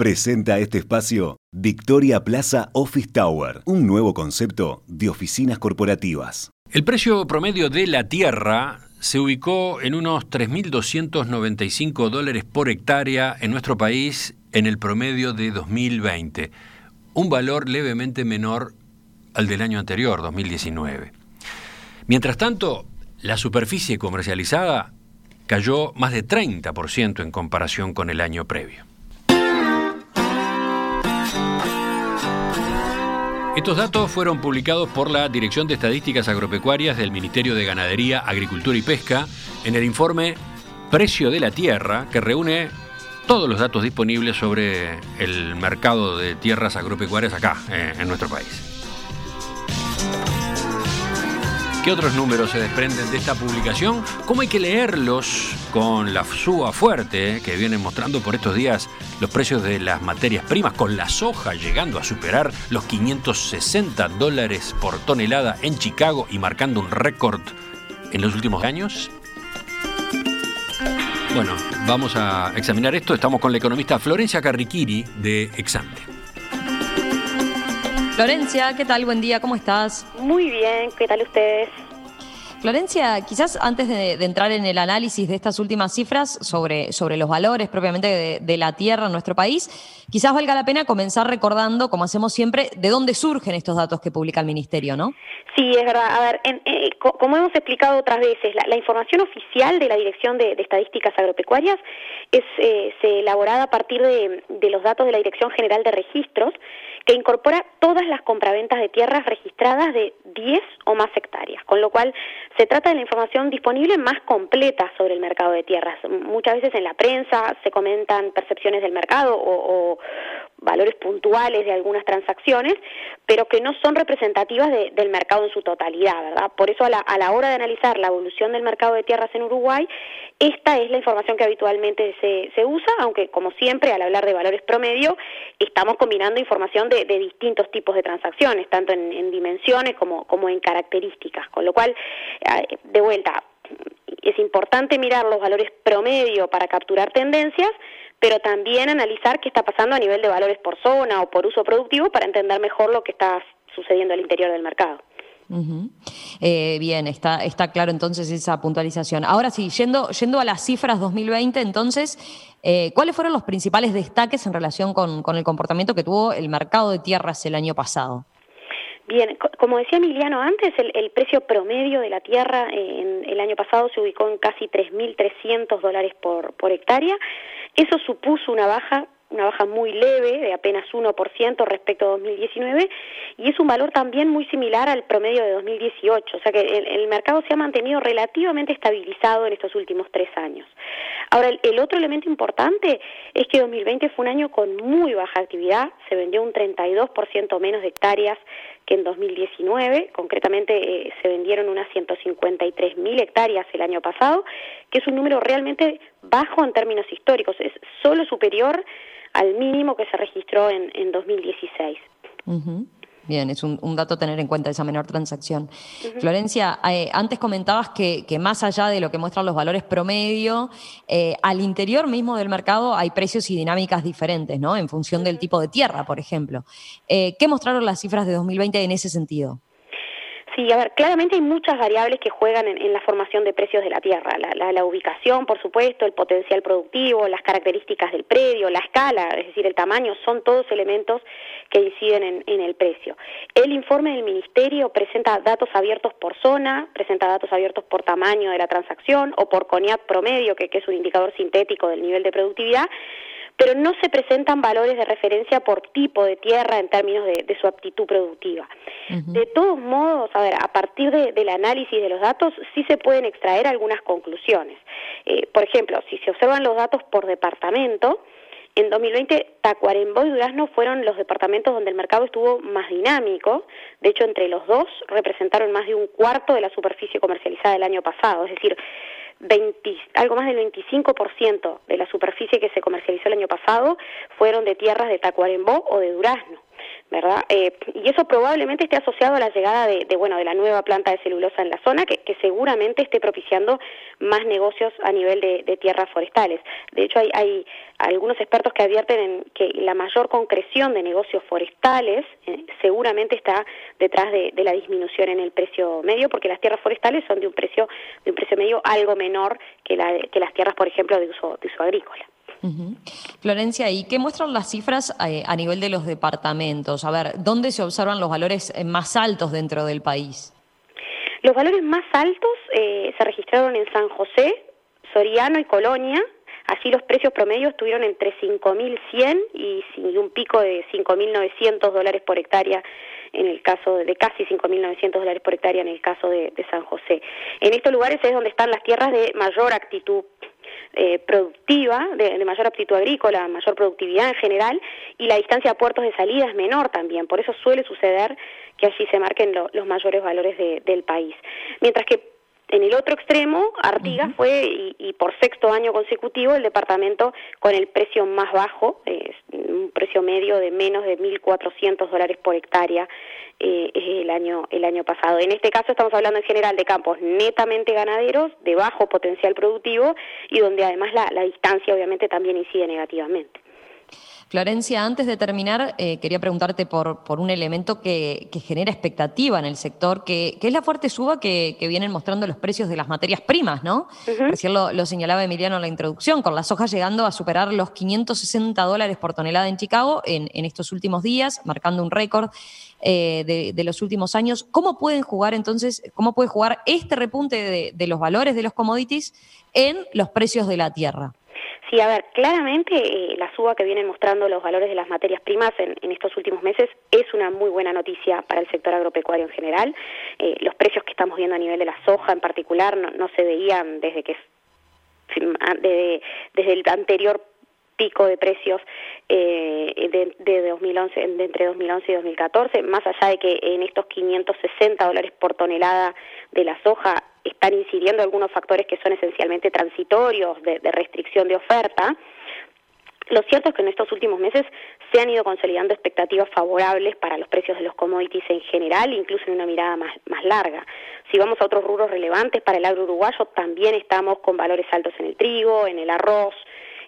Presenta este espacio Victoria Plaza Office Tower, un nuevo concepto de oficinas corporativas. El precio promedio de la tierra se ubicó en unos 3.295 dólares por hectárea en nuestro país en el promedio de 2020, un valor levemente menor al del año anterior, 2019. Mientras tanto, la superficie comercializada cayó más de 30% en comparación con el año previo. Estos datos fueron publicados por la Dirección de Estadísticas Agropecuarias del Ministerio de Ganadería, Agricultura y Pesca en el informe Precio de la Tierra, que reúne todos los datos disponibles sobre el mercado de tierras agropecuarias acá, eh, en nuestro país. ¿Qué otros números se desprenden de esta publicación? ¿Cómo hay que leerlos con la suba fuerte eh, que vienen mostrando por estos días los precios de las materias primas, con la soja llegando a superar los 560 dólares por tonelada en Chicago y marcando un récord en los últimos años? Bueno, vamos a examinar esto. Estamos con la economista Florencia Carriquiri de Exante. Florencia, ¿qué tal? Buen día, ¿cómo estás? Muy bien, ¿qué tal ustedes? Florencia, quizás antes de, entrar en el análisis de estas últimas cifras sobre, sobre los valores propiamente de, la tierra en nuestro país, quizás valga la pena comenzar recordando, como hacemos siempre, de dónde surgen estos datos que publica el Ministerio, ¿no? Sí, es verdad. A ver, eh, como hemos explicado otras veces, la, información oficial de la Dirección de, Estadísticas Agropecuarias es eh, elaborada a partir de, de los datos de la Dirección General de Registros, que incorpora todas las compraventas de tierras registradas de 10 o más hectáreas, con lo cual se trata de la información disponible más completa sobre el mercado de tierras. Muchas veces en la prensa se comentan percepciones del mercado o, valores puntuales de algunas transacciones, pero que no son representativas del mercado en su totalidad, ¿verdad? Por eso a la, a la hora de analizar la evolución del mercado de tierras en Uruguay, esta es la información que habitualmente se, se usa, aunque como siempre al hablar de valores promedio, estamos combinando información de, distintos tipos de transacciones, tanto en, dimensiones como, como en características, con lo cual, eh, de vuelta, es importante mirar los valores promedio para capturar tendencias, pero también analizar qué está pasando a nivel de valores por zona o por uso productivo para entender mejor lo que está sucediendo al interior del mercado. Eh, bien, está, está claro entonces esa puntualización. Ahora sí, yendo, yendo a las cifras 2020, entonces, eh, ¿cuáles fueron los principales destaques en relación con, con el comportamiento que tuvo el mercado de tierras el año pasado? Bien, como decía Emiliano antes, el, precio promedio de la tierra en el año pasado se ubicó en casi 3.300 dólares por, por hectárea. Eso supuso una baja una baja muy leve de apenas 1% respecto a 2019 y es un valor también muy similar al promedio de 2018, o sea que el, mercado se ha mantenido relativamente estabilizado en estos últimos tres años. Ahora, el, otro elemento importante es que 2020 fue un año con muy baja actividad, se vendió un 32% menos de hectáreas en 2019, concretamente eh, se vendieron unas 153 mil hectáreas el año pasado, que es un número realmente bajo en términos históricos, es solo superior al mínimo que se registró en, en 2016. Bien, es un, dato a tener en cuenta esa menor transacción. Florencia, eh, antes comentabas que, más allá de lo que muestran los valores promedio, eh, al interior mismo del mercado hay precios y dinámicas diferentes, ¿no? En función del tipo de tierra, por ejemplo. Eh, ¿Qué mostraron las cifras de 2020 en ese sentido? Sí, a ver, claramente hay muchas variables que juegan en, la formación de precios de la tierra. La, ubicación, por supuesto, el potencial productivo, las características del predio, la escala, es decir, el tamaño, son todos elementos que inciden en, el precio. El informe del Ministerio presenta datos abiertos por zona, presenta datos abiertos por tamaño de la transacción o por CONIAT promedio, que es un indicador sintético del nivel de productividad, pero no se presentan valores de referencia por tipo de tierra en términos de, su aptitud productiva. De todos modos, a ver, a partir del análisis de los datos sí se pueden extraer algunas conclusiones. Eh, por ejemplo, si se observan los datos por departamento, en 2020 Tacuarembó y Durazno fueron los departamentos donde el mercado estuvo más dinámico. De hecho, entre los dos representaron más de un cuarto de la superficie comercializada del año pasado. Es decir, algo más del 25% de la superficie que se comercializó el año pasado fueron de tierras de Tacuarembó o de Durazno. ¿Verdad? Eh, y eso probablemente esté asociado a la llegada de, bueno, de la nueva planta de celulosa en la zona, que, seguramente esté propiciando más negocios a nivel de, tierras forestales. De hecho, hay, algunos expertos que advierten en que la mayor concreción de negocios forestales eh, seguramente está detrás de, la disminución en el precio medio, porque las tierras forestales son de un precio de un precio medio algo menor que, la, que las tierras, por ejemplo, de uso, de uso agrícola. Florencia, ¿y qué muestran las cifras eh, a nivel de los departamentos? A ver, ¿dónde se observan los valores eh, más altos dentro del país? Los valores más altos eh, se registraron en San José, Soriano y Colonia. Así los precios promedios estuvieron entre 5.100 y, y un pico de 5.900 dólares por hectárea en el caso de, casi 5.900 dólares por hectárea en el caso de, de, San José. En estos lugares es donde están las tierras de mayor actitud eh, productiva, de, mayor aptitud agrícola, mayor productividad en general, y la distancia a puertos de salida es menor también. Por eso suele suceder que allí se marquen los mayores valores del país. Mientras que en el otro extremo, Artigas fue, y, por sexto año consecutivo, el departamento con el precio más bajo, un precio medio de menos de 1.400 dólares por hectárea eh, el, año, el año pasado. En este caso estamos hablando en general de campos netamente ganaderos, de bajo potencial productivo y donde además la distancia obviamente también incide negativamente. Florencia, antes de terminar, eh, quería preguntarte por, por un elemento que, genera expectativa en el sector, que, es la fuerte suba que, vienen mostrando los precios de las materias primas, ¿no? Recién lo, señalaba Emiliano en la introducción, con las hojas llegando a superar los 560 dólares por tonelada en Chicago en, estos últimos días, marcando un récord eh, de, los últimos años. ¿Cómo pueden jugar entonces, cómo puede jugar este repunte de los valores de los commodities en los precios de la tierra? Sí, a ver, claramente eh, la suba que vienen mostrando los valores de las materias primas en, estos últimos meses es una muy buena noticia para el sector agropecuario en general. Eh, los precios que estamos viendo a nivel de la soja en particular no, se veían desde que desde el anterior pico de precios eh, de, de, 2011, de entre 2011 y 2014, más allá de que en estos 560 dólares por tonelada de la soja están incidiendo algunos factores que son esencialmente transitorios de, restricción de oferta, lo cierto es que en estos últimos meses se han ido consolidando expectativas favorables para los precios de los commodities en general, incluso en una mirada más, más larga. Si vamos a otros rubros relevantes para el agro uruguayo, también estamos con valores altos en el trigo, en el arroz,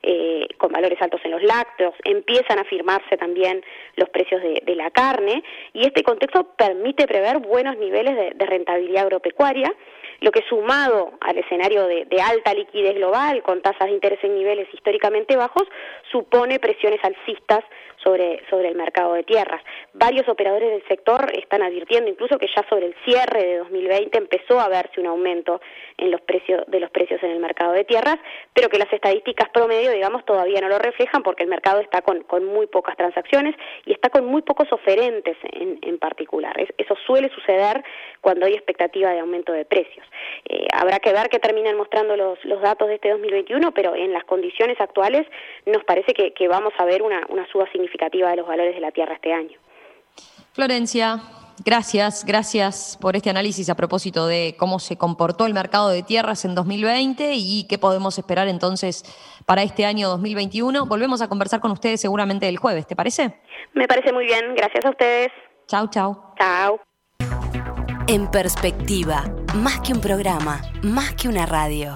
eh, con valores altos en los lácteos, empiezan a firmarse también los precios de, la carne y este contexto permite prever buenos niveles de, rentabilidad agropecuaria, lo que sumado al escenario de, alta liquidez global con tasas de interés en niveles históricamente bajos, supone presiones alcistas sobre, sobre el mercado de tierras. Varios operadores del sector están advirtiendo incluso que ya sobre el cierre de 2020 empezó a verse un aumento en los precios de los precios en el mercado de tierras, pero que las estadísticas promedio, digamos, todavía no lo reflejan porque el mercado está con, con muy pocas transacciones y está con muy pocos oferentes en, en particular. eso suele suceder cuando hay expectativa de aumento de precios. Eh, habrá que ver qué terminan mostrando los, los datos de este 2021, pero en las condiciones actuales nos parece que, vamos a ver una, una suba significativa de los valores de la tierra este año. Florencia, gracias, gracias por este análisis a propósito de cómo se comportó el mercado de tierras en 2020 y qué podemos esperar entonces para este año 2021. Volvemos a conversar con ustedes seguramente el jueves, ¿te parece? Me parece muy bien, gracias a ustedes. Chau, chau. Chau. En perspectiva, más que un programa, más que una radio.